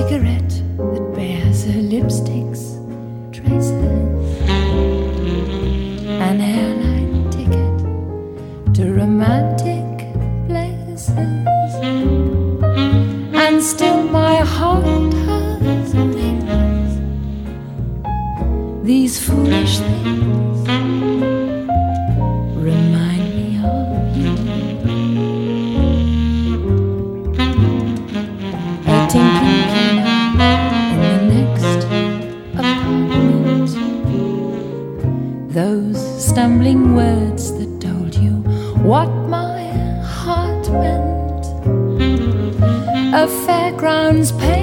cigarette that bears her lipstick's traces, an airline ticket to romantic places, and still my heart has wings. These foolish things Those stumbling words that told you what my heart meant. A fairground's painted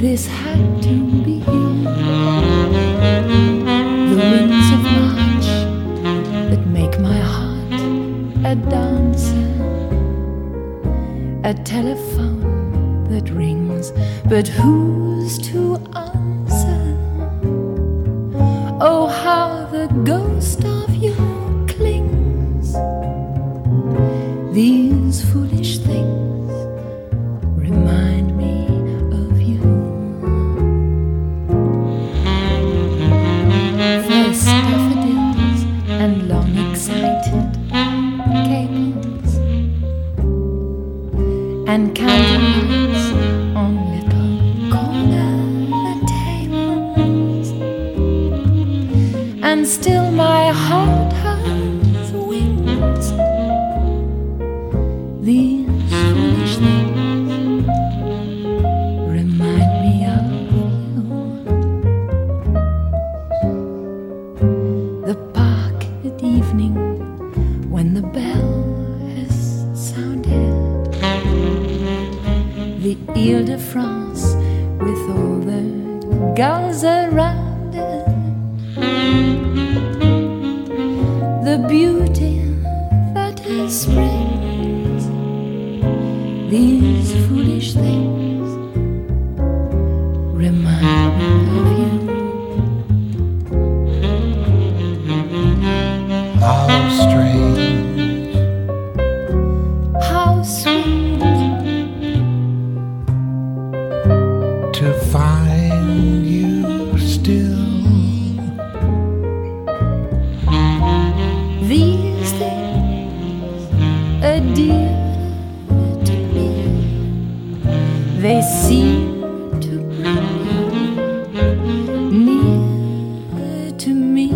this had to be the winds of March that make my heart a dancer, a telephone that rings, but who's to answer? Oh, how the ghost of you clings. These foolish and candles on little corner tables and still my heart has wings. The Ile de France with all the girls around the beauty that is springs. These foolish things these things are dear to me. They seem to bring you near to me.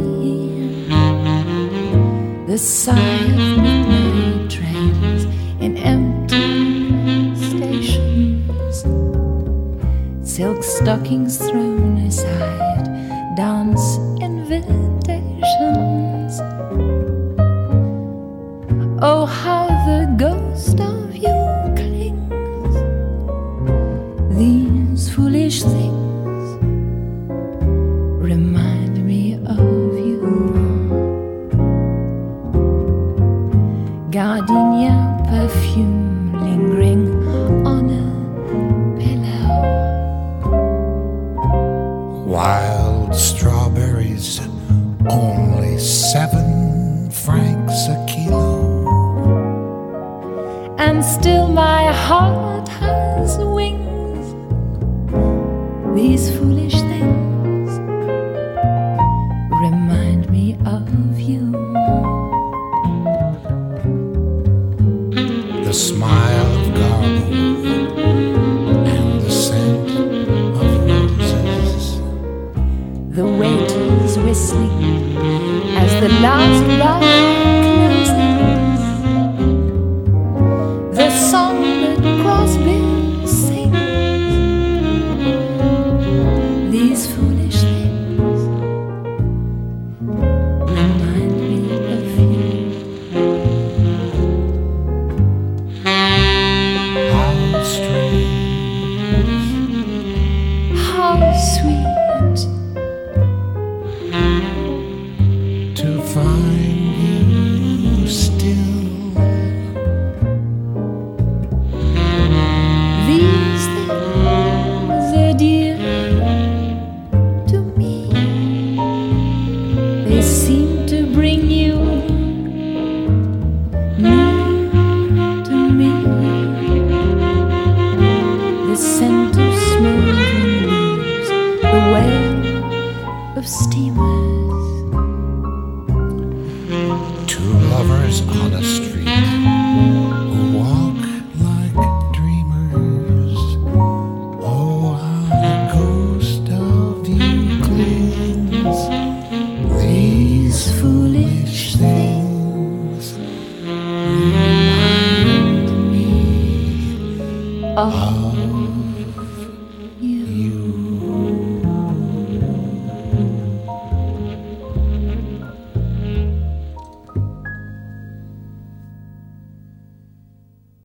The sigh of midnight trains in empty stations, silk stockings thrown aside, dance invitations. Oh, how the ghost of you clings. These foolish things remind me of you. Gardenia perfume lingering on a pillow. Wild strawberries, only seven francs and still my heart has wings. These foolish things remind me of you. The smile of Garbo and the scent of roses. The waiters whistling as the last round Two lovers on a street